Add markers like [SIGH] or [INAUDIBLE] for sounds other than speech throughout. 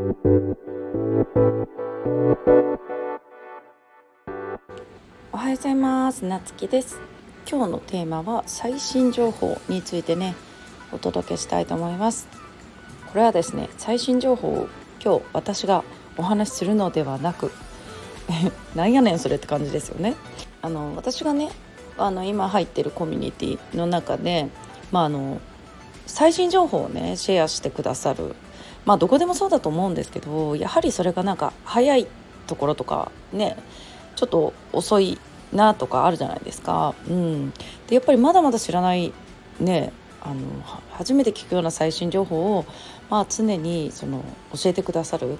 おはようございます。なつきです。今日のテーマは最新情報についてねお届けしたいと思います。これはですね最新情報を今日私がお話しするのではなく [LAUGHS] なんやねんそれって感じですよね。あの私がねあの今入ってるコミュニティの中でまああの最新情報をねシェアしてくださるまあどこでもそうだと思うんですけどやはりそれがなんか早いところとかねちょっと遅いなとかあるじゃないですか。うん、でやっぱりまだまだ知らないねあの初めて聞くような最新情報を、まあ、常にその教えてくださるっ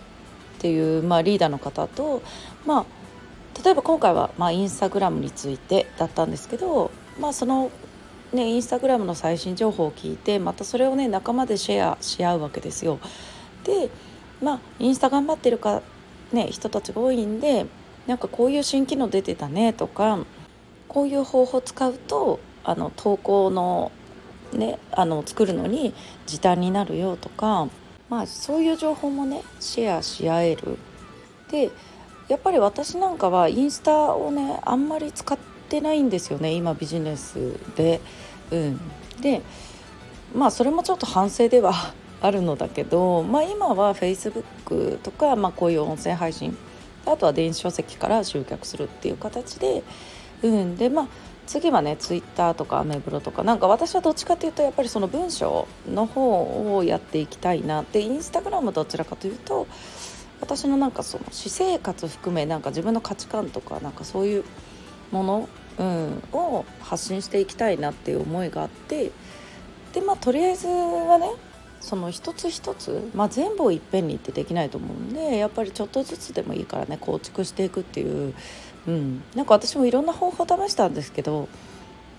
ていう、まあ、リーダーの方と、まあ、例えば今回は、まあ、インスタグラムについてだったんですけど、まあ、そのね、インスタグラムの最新情報を聞いてまたそれをね仲間でシェアし合うわけですよ。でまあインスタ頑張ってるか、ね、人たちが多いんでなんかこういう新機能出てたねとかこういう方法使うとあの投稿のねあの作るのに時短になるよとか、まあ、そういう情報もねシェアし合える。でやっぱり私なんかはインスタをねあんまり使ってないんですよね今ビジネスで。うん、でまあそれもちょっと反省ではあるのだけど、まあ、今は Facebook とか、まあ、こういう音声配信あとは電子書籍から集客するっていう形で、うん、でまあ次はねツイッターとかアメブロとかなんか私はどっちかというとやっぱりその文章の方をやっていきたいなってインスタグラムどちらかというと私のなんかその私生活含めなんか自分の価値観とかなんかそういうものうん、を発信していきたいなっていう思いがあってでまあとりあえずはねその一つ一つ、まあ、全部をいっぺんにってできないと思うんでやっぱりちょっとずつでもいいからね構築していくっていう、うん、なんか私もいろんな方法を試したんですけど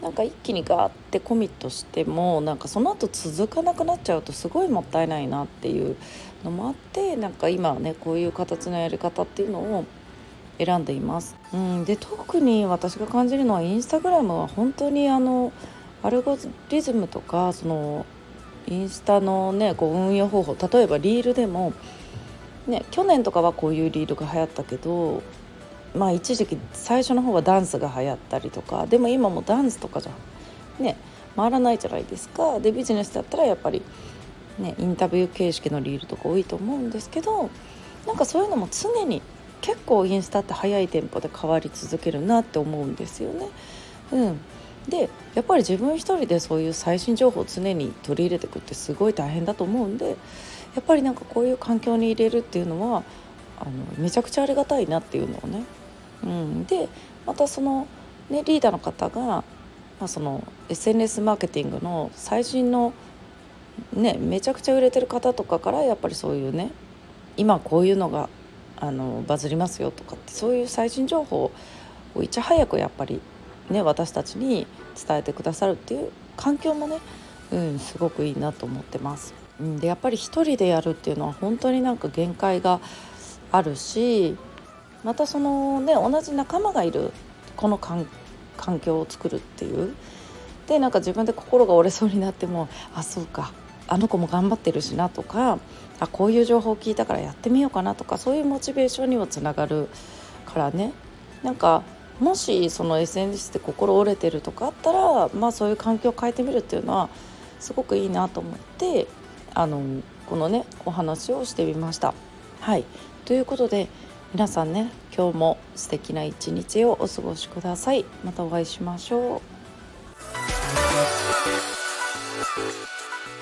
なんか一気にガーってコミットしてもなんかその後続かなくなっちゃうとすごいもったいないなっていうのもあってなんか今ねこういう形のやり方っていうのを選んでいます。うん、で特に私が感じるのはインスタグラムは本当にあのアルゴリズムとかそのインスタのねこう運用方法例えばリールでも、ね、去年とかはこういうリールが流行ったけどまあ一時期最初の方はダンスが流行ったりとかでも今もダンスとかじゃね回らないじゃないですかでビジネスだったらやっぱり、ね、インタビュー形式のリールとか多いと思うんですけどなんかそういうのも常に結構インスタって速いテンポで変わり続けるなって思うんですよね。うん、でやっぱり自分一人でそういう最新情報を常に取り入れていくってすごい大変だと思うんでやっぱりなんかこういう環境に入れるっていうのはあのめちゃくちゃありがたいなっていうのをね。うん、でまたその、ね、リーダーの方が、まあ、その SNS マーケティングの最新のねめちゃくちゃ売れてる方とかからやっぱりそういうね今こういうのがあのバズりますよとかってそういう最新情報をいち早くやっぱりね私たちに伝えてくださるっていう環境もね、うん、すごくいいなと思ってます。うん、でやっぱり一人でやるっていうのは本当になんか限界があるしまたそのね同じ仲間がいるこの環境を作るっていうでなんか自分で心が折れそうになってもあそうかあの子も頑張ってるしなとかあこういう情報を聞いたからやってみようかなとかそういうモチベーションにもつながるからねなんかもしその SNS で心折れてるとかあったら、まあ、そういう環境を変えてみるっていうのはすごくいいなと思ってあのこのねお話をしてみました。はいということで皆さんね今日も素敵な一日をお過ごしください。またお会いしましょう。